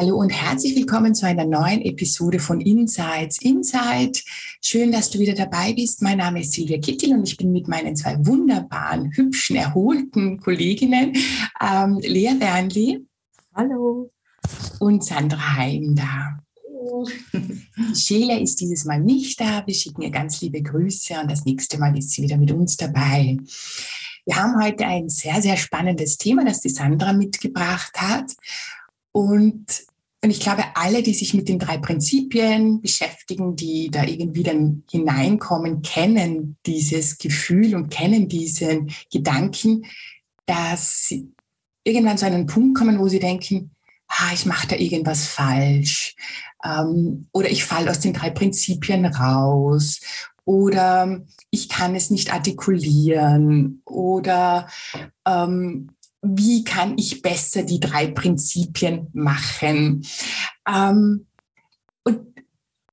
Hallo und herzlich willkommen zu einer neuen Episode von Insights Insight. Schön, dass du wieder dabei bist. Mein Name ist Silvia Kittel und ich bin mit meinen zwei wunderbaren, hübschen, erholten Kolleginnen ähm, Lea Wernli. Hallo. Und Sandra Heim da. Sheila ist dieses Mal nicht da. Wir schicken ihr ganz liebe Grüße und das nächste Mal ist sie wieder mit uns dabei. Wir haben heute ein sehr, sehr spannendes Thema, das die Sandra mitgebracht hat. Und und ich glaube, alle, die sich mit den drei Prinzipien beschäftigen, die da irgendwie dann hineinkommen, kennen dieses Gefühl und kennen diesen Gedanken, dass sie irgendwann zu einem Punkt kommen, wo sie denken, ah, ich mache da irgendwas falsch. Ähm, oder ich falle aus den drei Prinzipien raus. Oder ich kann es nicht artikulieren. Oder ähm, wie kann ich besser die drei Prinzipien machen. Ähm, und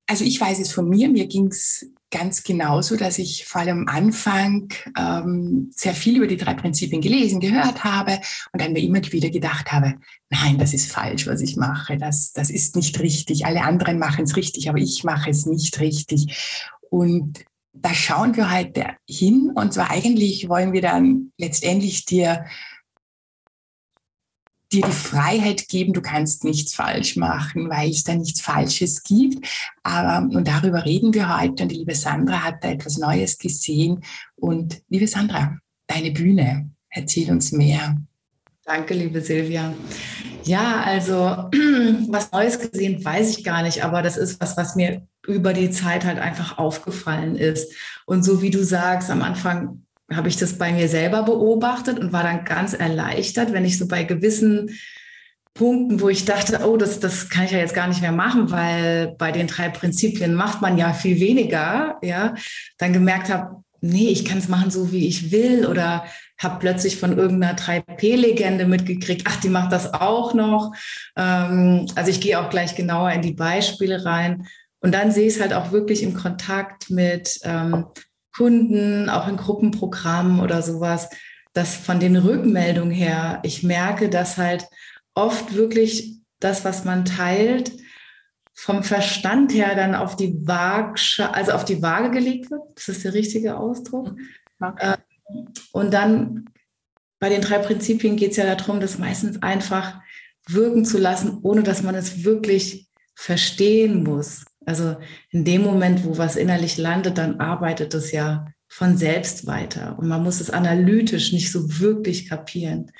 also ich weiß es von mir, mir ging es ganz genauso, dass ich vor allem am Anfang ähm, sehr viel über die drei Prinzipien gelesen, gehört habe und dann mir immer wieder gedacht habe, nein, das ist falsch, was ich mache, das, das ist nicht richtig. Alle anderen machen es richtig, aber ich mache es nicht richtig. Und da schauen wir heute hin und zwar eigentlich wollen wir dann letztendlich dir dir die Freiheit geben, du kannst nichts falsch machen, weil es da nichts Falsches gibt. Aber, und darüber reden wir heute. Und die liebe Sandra hat da etwas Neues gesehen. Und liebe Sandra, deine Bühne, erzähl uns mehr. Danke, liebe Silvia. Ja, also was Neues gesehen, weiß ich gar nicht, aber das ist was, was mir über die Zeit halt einfach aufgefallen ist. Und so wie du sagst, am Anfang habe ich das bei mir selber beobachtet und war dann ganz erleichtert, wenn ich so bei gewissen Punkten, wo ich dachte, oh, das, das kann ich ja jetzt gar nicht mehr machen, weil bei den drei Prinzipien macht man ja viel weniger, ja, dann gemerkt habe, nee, ich kann es machen so, wie ich will oder habe plötzlich von irgendeiner 3P-Legende mitgekriegt, ach, die macht das auch noch. Ähm, also ich gehe auch gleich genauer in die Beispiele rein. Und dann sehe ich es halt auch wirklich im Kontakt mit ähm, Kunden, auch in Gruppenprogrammen oder sowas, dass von den Rückmeldungen her ich merke, dass halt oft wirklich das, was man teilt, vom Verstand her dann auf die Waage, also auf die Waage gelegt wird. Das ist der richtige Ausdruck. Okay. Ähm, und dann bei den drei Prinzipien geht es ja darum, das meistens einfach wirken zu lassen, ohne dass man es wirklich verstehen muss. Also in dem Moment, wo was innerlich landet, dann arbeitet es ja von selbst weiter. Und man muss es analytisch nicht so wirklich kapieren.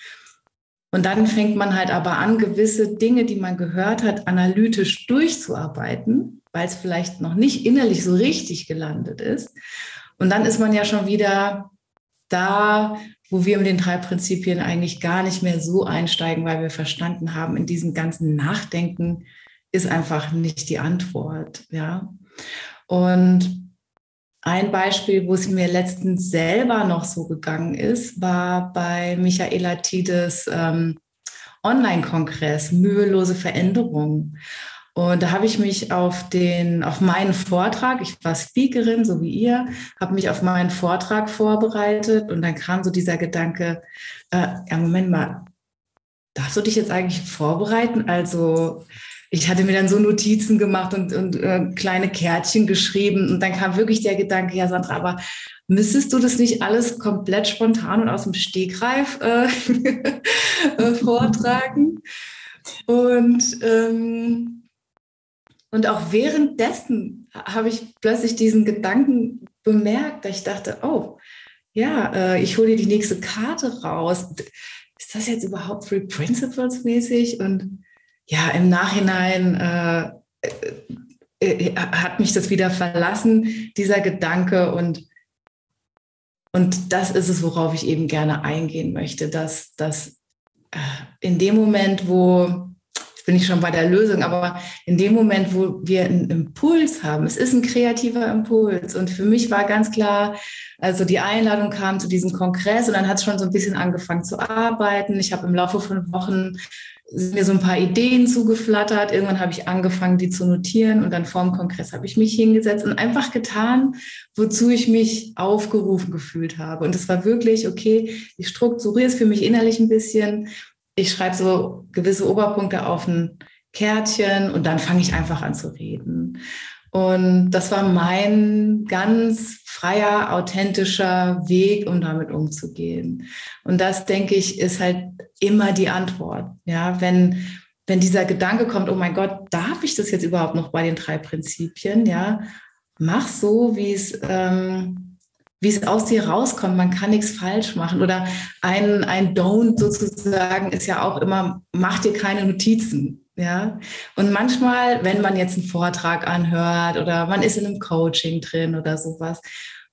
Und dann fängt man halt aber an, gewisse Dinge, die man gehört hat, analytisch durchzuarbeiten, weil es vielleicht noch nicht innerlich so richtig gelandet ist. Und dann ist man ja schon wieder da, wo wir mit den drei Prinzipien eigentlich gar nicht mehr so einsteigen, weil wir verstanden haben, in diesem ganzen Nachdenken ist einfach nicht die Antwort. Ja. Und ein Beispiel, wo es mir letztens selber noch so gegangen ist, war bei Michaela Tides ähm, Online-Kongress Mühelose Veränderung. Und da habe ich mich auf den, auf meinen Vortrag, ich war Speakerin, so wie ihr, habe mich auf meinen Vortrag vorbereitet und dann kam so dieser Gedanke, äh, ja, Moment mal, darfst du dich jetzt eigentlich vorbereiten? Also ich hatte mir dann so Notizen gemacht und, und äh, kleine Kärtchen geschrieben. Und dann kam wirklich der Gedanke, ja, Sandra, aber müsstest du das nicht alles komplett spontan und aus dem Stegreif äh, äh, vortragen? Und, ähm, und auch währenddessen habe ich plötzlich diesen Gedanken bemerkt, dass ich dachte, oh, ja, äh, ich hole dir die nächste Karte raus. Ist das jetzt überhaupt Free Principles mäßig? Und ja, im Nachhinein äh, äh, äh, hat mich das wieder verlassen, dieser Gedanke. Und, und das ist es, worauf ich eben gerne eingehen möchte, dass, dass äh, in dem Moment, wo bin ich schon bei der Lösung. Aber in dem Moment, wo wir einen Impuls haben, es ist ein kreativer Impuls. Und für mich war ganz klar, also die Einladung kam zu diesem Kongress und dann hat es schon so ein bisschen angefangen zu arbeiten. Ich habe im Laufe von Wochen sind mir so ein paar Ideen zugeflattert. Irgendwann habe ich angefangen, die zu notieren und dann vorm Kongress habe ich mich hingesetzt und einfach getan, wozu ich mich aufgerufen gefühlt habe. Und es war wirklich, okay, ich strukturiere es für mich innerlich ein bisschen. Ich schreibe so gewisse Oberpunkte auf ein Kärtchen und dann fange ich einfach an zu reden. Und das war mein ganz freier, authentischer Weg, um damit umzugehen. Und das, denke ich, ist halt immer die Antwort. Ja, wenn, wenn dieser Gedanke kommt, oh mein Gott, darf ich das jetzt überhaupt noch bei den drei Prinzipien? Ja, mach so, wie es, ähm, wie es aus dir rauskommt. Man kann nichts falsch machen. Oder ein, ein Don't sozusagen ist ja auch immer, mach dir keine Notizen. Ja, und manchmal, wenn man jetzt einen Vortrag anhört oder man ist in einem Coaching drin oder sowas,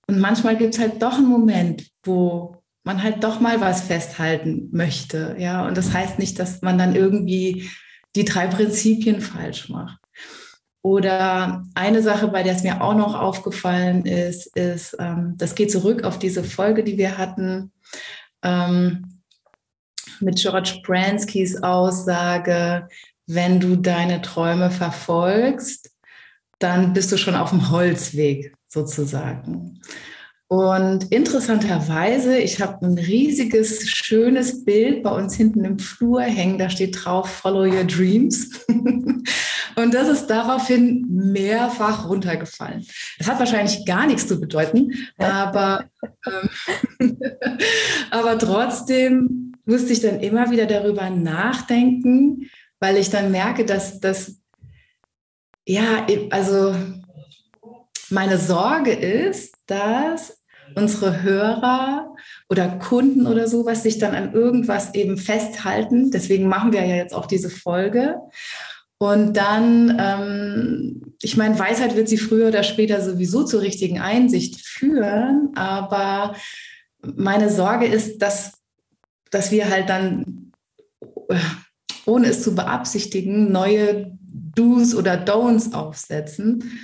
und manchmal gibt es halt doch einen Moment, wo man halt doch mal was festhalten möchte. Ja, und das heißt nicht, dass man dann irgendwie die drei Prinzipien falsch macht. Oder eine Sache, bei der es mir auch noch aufgefallen ist, ist, ähm, das geht zurück auf diese Folge, die wir hatten ähm, mit George Branskys Aussage, wenn du deine Träume verfolgst, dann bist du schon auf dem Holzweg sozusagen. Und interessanterweise, ich habe ein riesiges, schönes Bild bei uns hinten im Flur hängen. Da steht drauf, Follow Your Dreams. Und das ist daraufhin mehrfach runtergefallen. Das hat wahrscheinlich gar nichts zu bedeuten, aber, ähm, aber trotzdem musste ich dann immer wieder darüber nachdenken, weil ich dann merke, dass das, ja, also meine Sorge ist, dass unsere Hörer oder Kunden oder sowas sich dann an irgendwas eben festhalten. Deswegen machen wir ja jetzt auch diese Folge. Und dann, ähm, ich meine, Weisheit wird sie früher oder später sowieso zur richtigen Einsicht führen, aber meine Sorge ist, dass, dass wir halt dann äh, ohne es zu beabsichtigen, neue Do's oder Don'ts aufsetzen.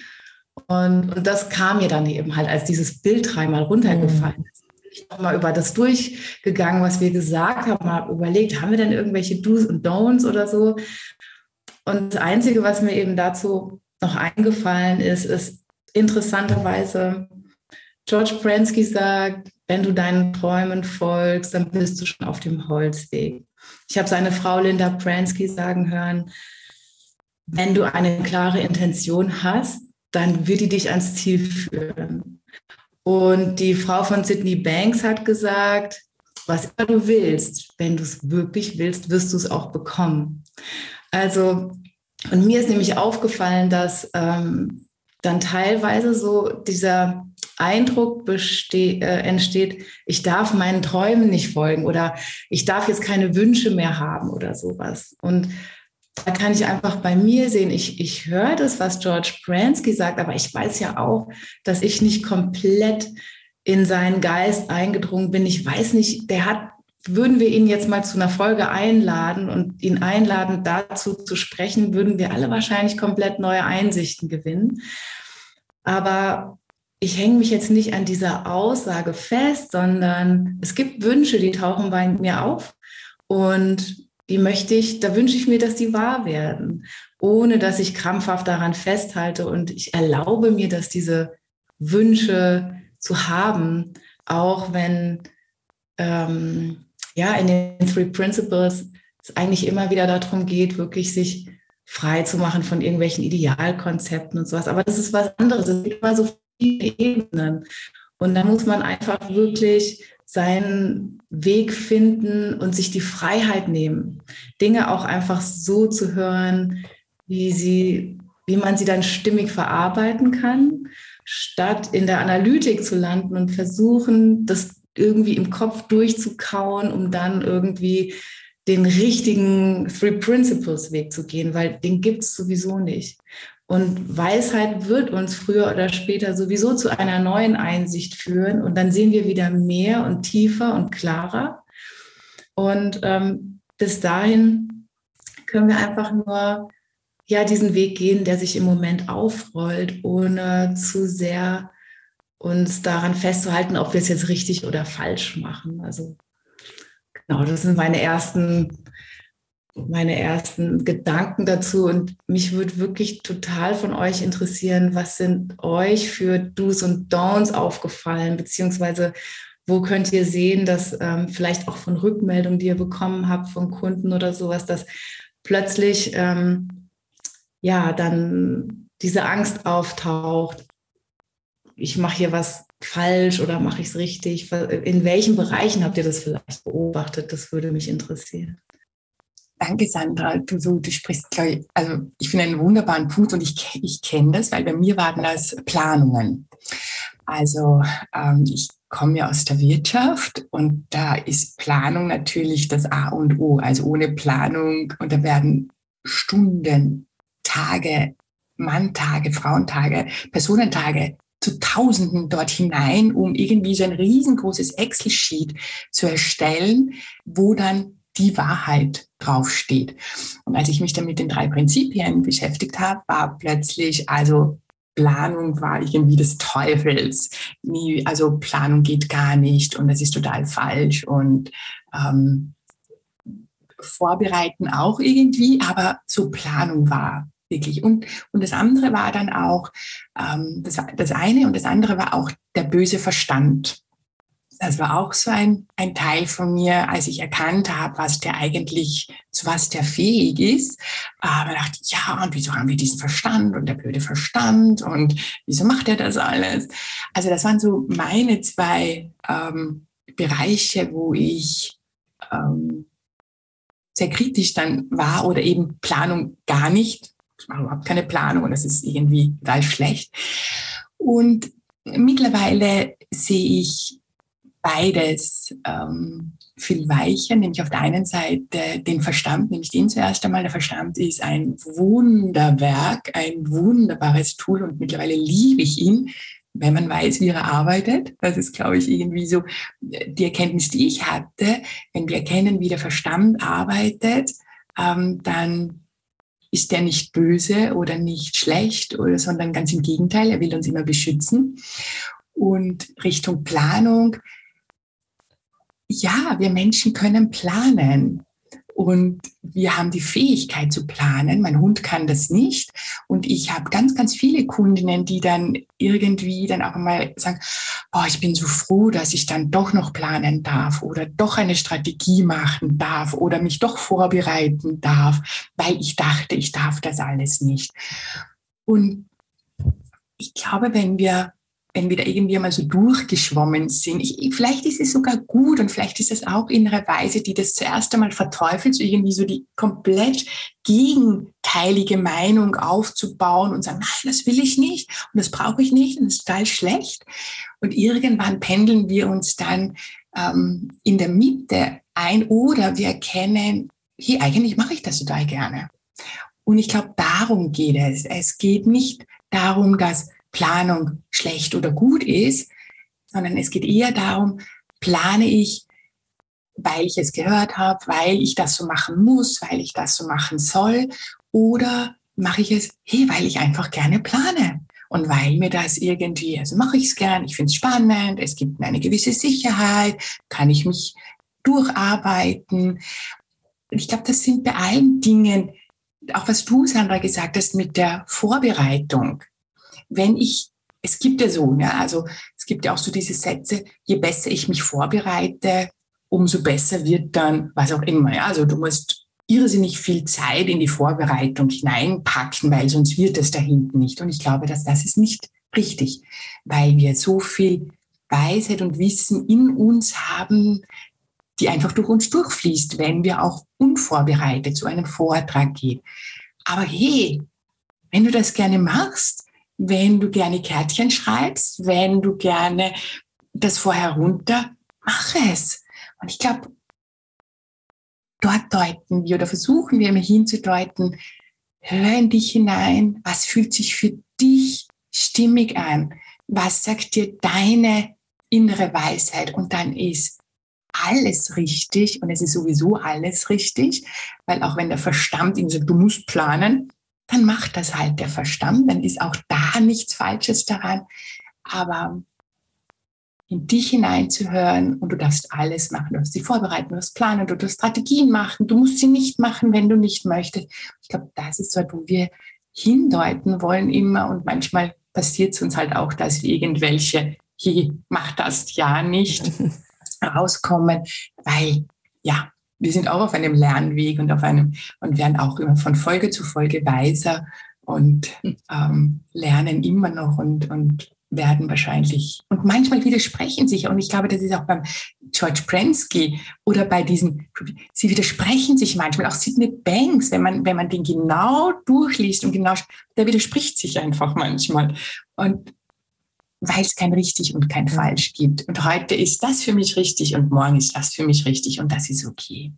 Und, und das kam mir dann eben halt, als dieses Bild dreimal runtergefallen ist. Ich nochmal über das durchgegangen, was wir gesagt haben, mal überlegt, haben wir denn irgendwelche Do's und Don'ts oder so? Und das Einzige, was mir eben dazu noch eingefallen ist, ist interessanterweise, George Pransky sagt, wenn du deinen Träumen folgst, dann bist du schon auf dem Holzweg. Ich habe seine Frau Linda Pransky sagen hören, wenn du eine klare Intention hast, dann wird die dich ans Ziel führen. Und die Frau von Sydney Banks hat gesagt, was immer du willst, wenn du es wirklich willst, wirst du es auch bekommen. Also, und mir ist nämlich aufgefallen, dass ähm, dann teilweise so dieser Eindruck äh, entsteht, ich darf meinen Träumen nicht folgen oder ich darf jetzt keine Wünsche mehr haben oder sowas. Und da kann ich einfach bei mir sehen, ich, ich höre das, was George Bransky sagt, aber ich weiß ja auch, dass ich nicht komplett in seinen Geist eingedrungen bin. Ich weiß nicht, der hat, würden wir ihn jetzt mal zu einer Folge einladen und ihn einladen, dazu zu sprechen, würden wir alle wahrscheinlich komplett neue Einsichten gewinnen. Aber ich hänge mich jetzt nicht an dieser Aussage fest, sondern es gibt Wünsche, die tauchen bei mir auf und die möchte ich, da wünsche ich mir, dass die wahr werden, ohne dass ich krampfhaft daran festhalte und ich erlaube mir, dass diese Wünsche zu haben, auch wenn ähm, ja in den Three Principles es eigentlich immer wieder darum geht, wirklich sich frei zu machen von irgendwelchen Idealkonzepten und sowas. Aber das ist was anderes. Es gibt immer so viele Ebenen. Und da muss man einfach wirklich seinen Weg finden und sich die Freiheit nehmen, Dinge auch einfach so zu hören, wie sie, wie man sie dann stimmig verarbeiten kann, statt in der Analytik zu landen und versuchen, das irgendwie im Kopf durchzukauen, um dann irgendwie den richtigen Three Principles Weg zu gehen, weil den gibt es sowieso nicht. Und Weisheit wird uns früher oder später sowieso zu einer neuen Einsicht führen. Und dann sehen wir wieder mehr und tiefer und klarer. Und ähm, bis dahin können wir einfach nur ja diesen Weg gehen, der sich im Moment aufrollt, ohne zu sehr uns daran festzuhalten, ob wir es jetzt richtig oder falsch machen. Also genau, das sind meine ersten meine ersten Gedanken dazu und mich würde wirklich total von euch interessieren, was sind euch für Do's und Don'ts aufgefallen, beziehungsweise wo könnt ihr sehen, dass ähm, vielleicht auch von Rückmeldungen, die ihr bekommen habt von Kunden oder sowas, dass plötzlich ähm, ja dann diese Angst auftaucht, ich mache hier was falsch oder mache ich es richtig? In welchen Bereichen habt ihr das vielleicht beobachtet? Das würde mich interessieren. Danke, Sandra. Du, du, du sprichst, ich, also ich finde einen wunderbaren Punkt und ich, ich kenne das, weil bei mir waren das Planungen. Also ähm, ich komme ja aus der Wirtschaft und da ist Planung natürlich das A und O. Also ohne Planung und da werden Stunden, Tage, Manntage, Frauentage, Personentage zu Tausenden dort hinein, um irgendwie so ein riesengroßes Excel-Sheet zu erstellen, wo dann die Wahrheit draufsteht. Und als ich mich dann mit den drei Prinzipien beschäftigt habe, war plötzlich, also Planung war irgendwie des Teufels. Nie, also Planung geht gar nicht und das ist total falsch und ähm, Vorbereiten auch irgendwie, aber so Planung war wirklich. Und, und das andere war dann auch, ähm, das, das eine und das andere war auch der böse Verstand das war auch so ein, ein Teil von mir, als ich erkannt habe, was der eigentlich, zu was der fähig ist. Aber dachte ich, ja, und wieso haben wir diesen Verstand und der blöde Verstand und wieso macht er das alles? Also das waren so meine zwei ähm, Bereiche, wo ich ähm, sehr kritisch dann war oder eben Planung gar nicht. Ich mache überhaupt keine Planung und das ist irgendwie total schlecht. Und mittlerweile sehe ich beides ähm, viel weicher, nämlich auf der einen Seite den Verstand, nämlich den zuerst einmal. Der Verstand ist ein Wunderwerk, ein wunderbares Tool und mittlerweile liebe ich ihn, wenn man weiß, wie er arbeitet. Das ist, glaube ich, irgendwie so die Erkenntnis, die ich hatte. Wenn wir erkennen, wie der Verstand arbeitet, ähm, dann ist der nicht böse oder nicht schlecht, oder, sondern ganz im Gegenteil, er will uns immer beschützen. Und Richtung Planung, ja, wir Menschen können planen. Und wir haben die Fähigkeit zu planen. Mein Hund kann das nicht. Und ich habe ganz, ganz viele Kundinnen, die dann irgendwie dann auch mal sagen, oh, ich bin so froh, dass ich dann doch noch planen darf oder doch eine Strategie machen darf oder mich doch vorbereiten darf, weil ich dachte, ich darf das alles nicht. Und ich glaube, wenn wir wenn wir da irgendwie mal so durchgeschwommen sind. Ich, vielleicht ist es sogar gut und vielleicht ist es auch innere Weise, die das zuerst einmal verteufelt, so irgendwie so die komplett gegenteilige Meinung aufzubauen und sagen, nein, das will ich nicht und das brauche ich nicht und das ist total schlecht. Und irgendwann pendeln wir uns dann ähm, in der Mitte ein oder wir erkennen, hey, eigentlich mache ich das total gerne. Und ich glaube, darum geht es. Es geht nicht darum, dass Planung schlecht oder gut ist, sondern es geht eher darum, plane ich, weil ich es gehört habe, weil ich das so machen muss, weil ich das so machen soll, oder mache ich es, hey, weil ich einfach gerne plane und weil mir das irgendwie, also mache ich es gern, ich finde es spannend, es gibt mir eine gewisse Sicherheit, kann ich mich durcharbeiten. Ich glaube, das sind bei allen Dingen, auch was du, Sandra, gesagt hast mit der Vorbereitung wenn ich, es gibt ja so, ja, also es gibt ja auch so diese Sätze, je besser ich mich vorbereite, umso besser wird dann, was auch immer. Ja, also du musst irrsinnig viel Zeit in die Vorbereitung hineinpacken, weil sonst wird es da hinten nicht. Und ich glaube, dass das ist nicht richtig, weil wir so viel Weisheit und Wissen in uns haben, die einfach durch uns durchfließt, wenn wir auch unvorbereitet zu einem Vortrag gehen. Aber hey, wenn du das gerne machst, wenn du gerne Kärtchen schreibst, wenn du gerne das vorher runter, mach es. Und ich glaube, dort deuten wir oder versuchen wir immer hinzudeuten, hör in dich hinein, was fühlt sich für dich stimmig an, was sagt dir deine innere Weisheit und dann ist alles richtig und es ist sowieso alles richtig, weil auch wenn der Verstand ihm sagt, du musst planen, dann macht das halt der Verstand, dann ist auch da nichts Falsches daran. Aber in dich hineinzuhören und du darfst alles machen. Du darfst sie vorbereiten, du darfst planen, du darfst Strategien machen. Du musst sie nicht machen, wenn du nicht möchtest. Ich glaube, das ist dort, wo wir hindeuten wollen immer und manchmal passiert es uns halt auch, dass irgendwelche, hier, mach das ja nicht, rauskommen, weil ja, wir sind auch auf einem Lernweg und auf einem und werden auch immer von Folge zu Folge weiser und ähm, lernen immer noch und, und werden wahrscheinlich und manchmal widersprechen sich und ich glaube, das ist auch beim George Prensky oder bei diesen, sie widersprechen sich manchmal, auch Sidney Banks, wenn man, wenn man den genau durchliest und genau, der widerspricht sich einfach manchmal. Und weil es kein richtig und kein falsch gibt. Und heute ist das für mich richtig und morgen ist das für mich richtig und das ist okay.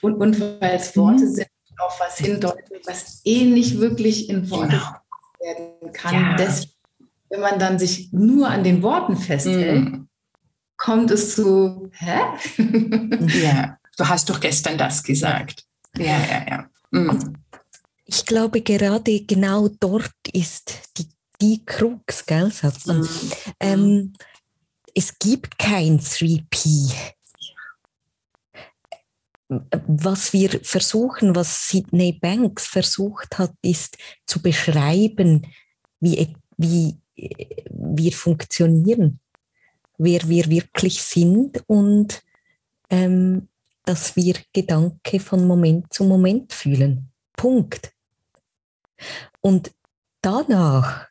Und, und weil es Worte mhm. sind, auf was hindeuten, was eh nicht wirklich in Worte genau. werden kann. Ja. Deswegen wenn man dann sich nur an den Worten festhält, mm. kommt es zu, hä? ja, du hast doch gestern das gesagt. Ja, ja, ja. Mm. Ich glaube, gerade genau dort ist die, die Krux, gell, sagt man. Mm. Ähm, es gibt kein 3P. Was wir versuchen, was Sidney Banks versucht hat, ist zu beschreiben, wie, wie wir funktionieren, wer wir wirklich sind und ähm, dass wir Gedanke von Moment zu Moment fühlen. Punkt. Und danach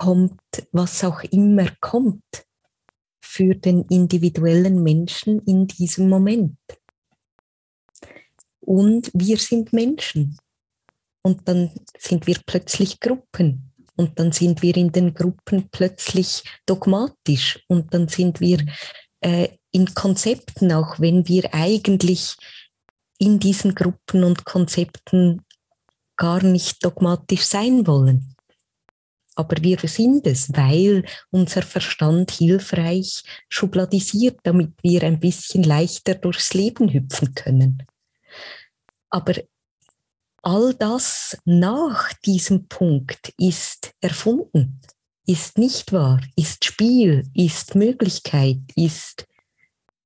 kommt, was auch immer kommt, für den individuellen Menschen in diesem Moment. Und wir sind Menschen. Und dann sind wir plötzlich Gruppen. Und dann sind wir in den Gruppen plötzlich dogmatisch. Und dann sind wir äh, in Konzepten, auch wenn wir eigentlich in diesen Gruppen und Konzepten gar nicht dogmatisch sein wollen. Aber wir sind es, weil unser Verstand hilfreich schubladisiert, damit wir ein bisschen leichter durchs Leben hüpfen können. Aber all das nach diesem Punkt ist erfunden, ist nicht wahr, ist Spiel, ist Möglichkeit, ist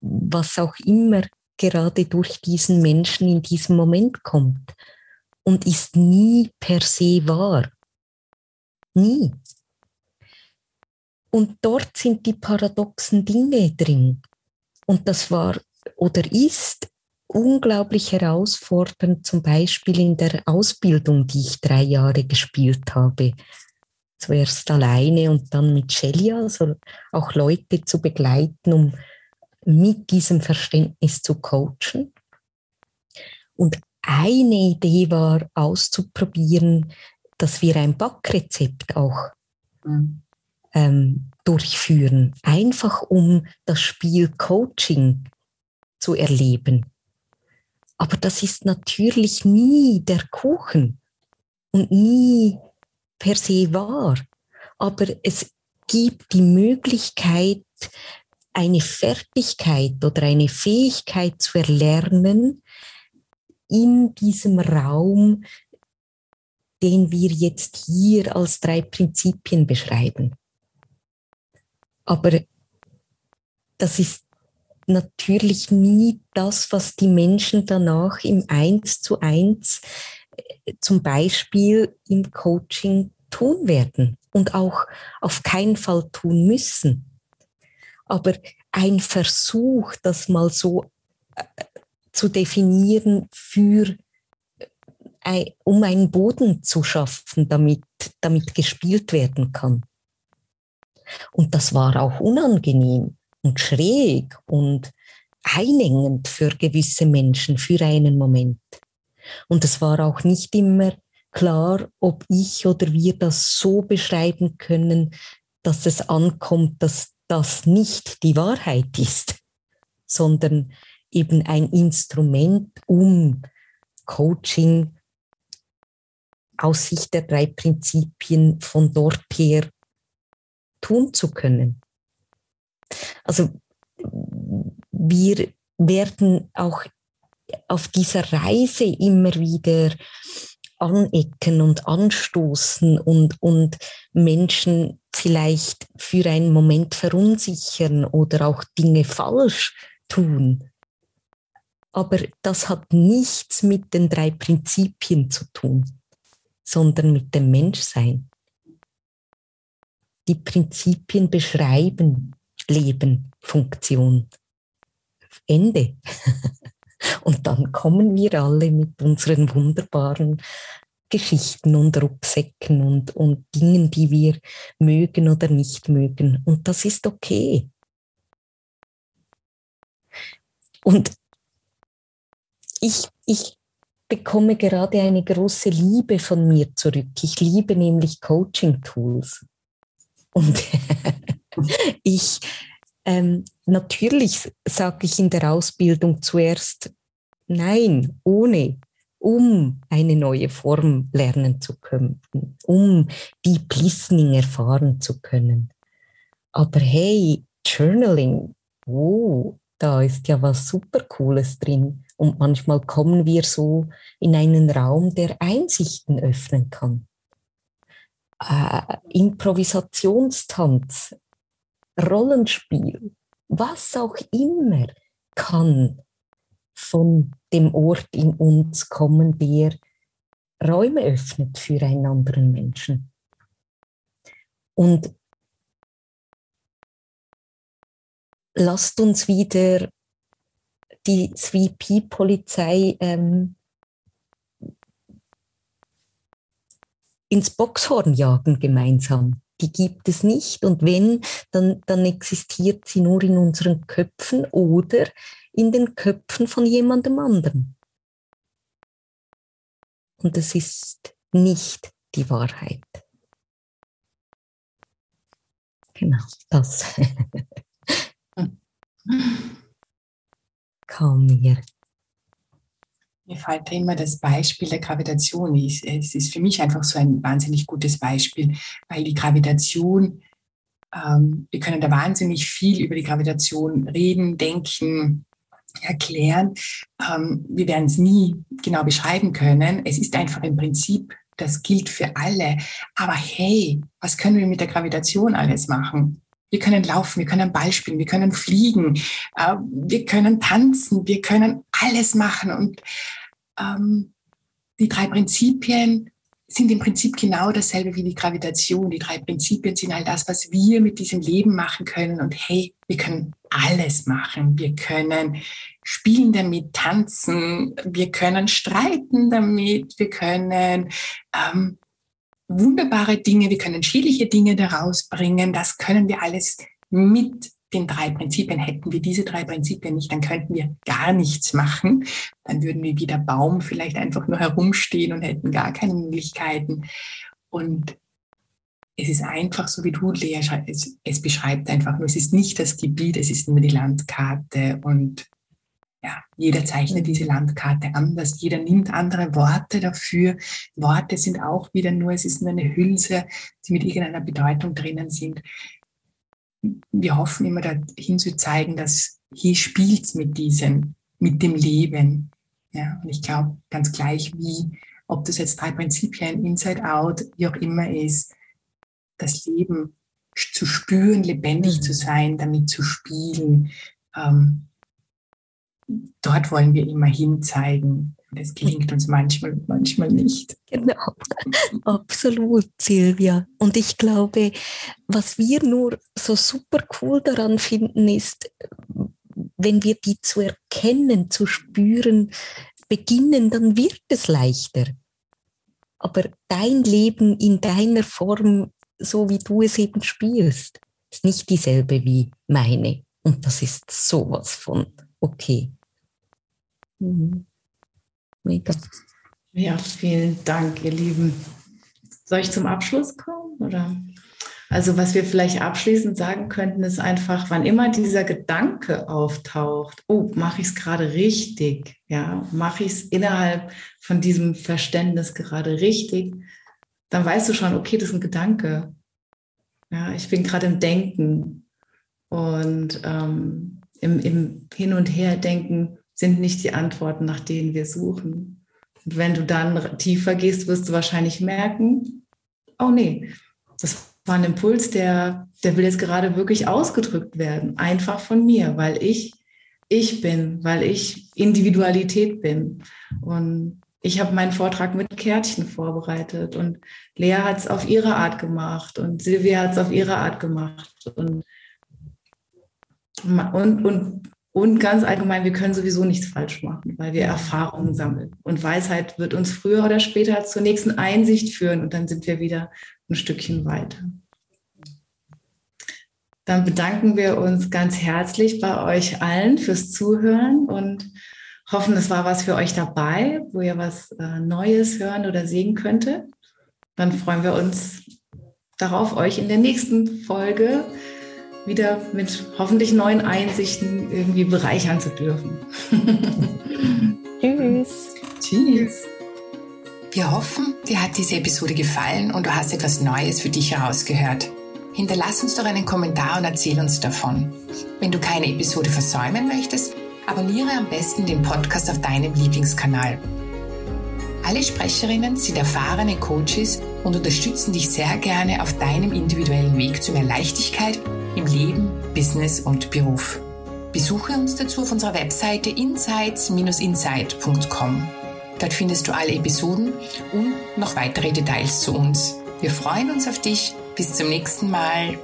was auch immer gerade durch diesen Menschen in diesem Moment kommt und ist nie per se wahr. Nie. Und dort sind die paradoxen Dinge drin. Und das war oder ist unglaublich herausfordernd, zum Beispiel in der Ausbildung, die ich drei Jahre gespielt habe. Zuerst alleine und dann mit Shelia, also auch Leute zu begleiten, um mit diesem Verständnis zu coachen. Und eine Idee war auszuprobieren, dass wir ein Backrezept auch mhm. ähm, durchführen, einfach um das Spiel Coaching zu erleben. Aber das ist natürlich nie der Kuchen und nie per se wahr. Aber es gibt die Möglichkeit, eine Fertigkeit oder eine Fähigkeit zu erlernen in diesem Raum, den wir jetzt hier als drei Prinzipien beschreiben. Aber das ist natürlich nie das, was die Menschen danach im Eins zu eins äh, zum Beispiel im Coaching tun werden und auch auf keinen Fall tun müssen. Aber ein Versuch, das mal so äh, zu definieren für um einen Boden zu schaffen, damit, damit gespielt werden kann. Und das war auch unangenehm und schräg und einengend für gewisse Menschen für einen Moment. Und es war auch nicht immer klar, ob ich oder wir das so beschreiben können, dass es ankommt, dass das nicht die Wahrheit ist, sondern eben ein Instrument, um Coaching aus Sicht der drei Prinzipien von dort her tun zu können. Also wir werden auch auf dieser Reise immer wieder anecken und anstoßen und, und Menschen vielleicht für einen Moment verunsichern oder auch Dinge falsch tun. Aber das hat nichts mit den drei Prinzipien zu tun, sondern mit dem Menschsein. Die Prinzipien beschreiben Leben, Funktion. Ende. Und dann kommen wir alle mit unseren wunderbaren Geschichten und Rucksäcken und, und Dingen, die wir mögen oder nicht mögen. Und das ist okay. Und ich, ich bekomme gerade eine große Liebe von mir zurück. Ich liebe nämlich Coaching-Tools. Und ich, ähm, natürlich sage ich in der Ausbildung zuerst, nein, ohne, um eine neue Form lernen zu können, um Deep Listening erfahren zu können. Aber hey, Journaling, oh, da ist ja was super Cooles drin. Und manchmal kommen wir so in einen Raum, der Einsichten öffnen kann. Äh, Improvisationstanz, Rollenspiel, was auch immer kann von dem Ort in uns kommen, der Räume öffnet für einen anderen Menschen. Und lasst uns wieder die 3P-Polizei ähm, ins Boxhorn jagen gemeinsam. Die gibt es nicht. Und wenn, dann, dann existiert sie nur in unseren Köpfen oder in den Köpfen von jemandem anderen. Und es ist nicht die Wahrheit. Genau, das. kam mir. Mir fällt immer das Beispiel der Gravitation. Es ist für mich einfach so ein wahnsinnig gutes Beispiel, weil die Gravitation, ähm, wir können da wahnsinnig viel über die Gravitation reden, denken, erklären. Ähm, wir werden es nie genau beschreiben können. Es ist einfach ein Prinzip, das gilt für alle. Aber hey, was können wir mit der Gravitation alles machen? Wir können laufen, wir können Ball spielen, wir können fliegen, äh, wir können tanzen, wir können alles machen. Und ähm, die drei Prinzipien sind im Prinzip genau dasselbe wie die Gravitation. Die drei Prinzipien sind all das, was wir mit diesem Leben machen können. Und hey, wir können alles machen. Wir können spielen damit, tanzen, wir können streiten damit, wir können ähm, wunderbare Dinge, wir können schädliche Dinge daraus bringen. Das können wir alles mit den drei Prinzipien. Hätten wir diese drei Prinzipien nicht, dann könnten wir gar nichts machen. Dann würden wir wie der Baum vielleicht einfach nur herumstehen und hätten gar keine Möglichkeiten. Und es ist einfach so, wie du, Lea, es, es beschreibt einfach nur, es ist nicht das Gebiet, es ist nur die Landkarte und ja, jeder zeichnet diese Landkarte anders, jeder nimmt andere Worte dafür. Worte sind auch wieder nur, es ist nur eine Hülse, die mit irgendeiner Bedeutung drinnen sind. Wir hoffen immer dahin zu zeigen, dass hier spielt es mit diesem, mit dem Leben. Ja, und ich glaube, ganz gleich wie, ob das jetzt drei Prinzipien, Inside Out, wie auch immer ist, das Leben zu spüren, lebendig zu mhm. sein, damit zu spielen, ähm, dort wollen wir immer hinzeigen. Das gelingt uns manchmal, manchmal nicht. Genau, absolut, Silvia. Und ich glaube, was wir nur so super cool daran finden, ist, wenn wir die zu erkennen, zu spüren, beginnen, dann wird es leichter. Aber dein Leben in deiner Form, so wie du es eben spielst, ist nicht dieselbe wie meine. Und das ist sowas von okay. Mhm. Mega. Ja, vielen Dank, ihr Lieben. Soll ich zum Abschluss kommen? Oder? Also, was wir vielleicht abschließend sagen könnten, ist einfach, wann immer dieser Gedanke auftaucht, oh, mache ich es gerade richtig? Ja, mache ich es innerhalb von diesem Verständnis gerade richtig? Dann weißt du schon, okay, das ist ein Gedanke. Ja, ich bin gerade im Denken. Und ähm, im, im Hin und Her denken sind nicht die Antworten, nach denen wir suchen. Und wenn du dann tiefer gehst, wirst du wahrscheinlich merken, oh nee, das war ein Impuls, der, der will jetzt gerade wirklich ausgedrückt werden, einfach von mir, weil ich ich bin, weil ich Individualität bin. Und ich habe meinen Vortrag mit Kärtchen vorbereitet und Lea hat es auf ihre Art gemacht und Silvia hat es auf ihre Art gemacht. Und, und, und, und ganz allgemein, wir können sowieso nichts falsch machen, weil wir Erfahrungen sammeln. Und Weisheit wird uns früher oder später zur nächsten Einsicht führen und dann sind wir wieder ein Stückchen weiter. Dann bedanken wir uns ganz herzlich bei euch allen fürs Zuhören und hoffen, es war was für euch dabei, wo ihr was äh, Neues hören oder sehen könntet. Dann freuen wir uns darauf, euch in der nächsten Folge wieder mit hoffentlich neuen Einsichten irgendwie bereichern zu dürfen. Tschüss. Tschüss. Wir hoffen, dir hat diese Episode gefallen und du hast etwas Neues für dich herausgehört. Hinterlass uns doch einen Kommentar und erzähl uns davon. Wenn du keine Episode versäumen möchtest, abonniere am besten den Podcast auf deinem Lieblingskanal. Alle Sprecherinnen sind erfahrene Coaches und unterstützen dich sehr gerne auf deinem individuellen Weg zu mehr Leichtigkeit im Leben, Business und Beruf. Besuche uns dazu auf unserer Webseite insights-insight.com. Dort findest du alle Episoden und noch weitere Details zu uns. Wir freuen uns auf dich bis zum nächsten Mal.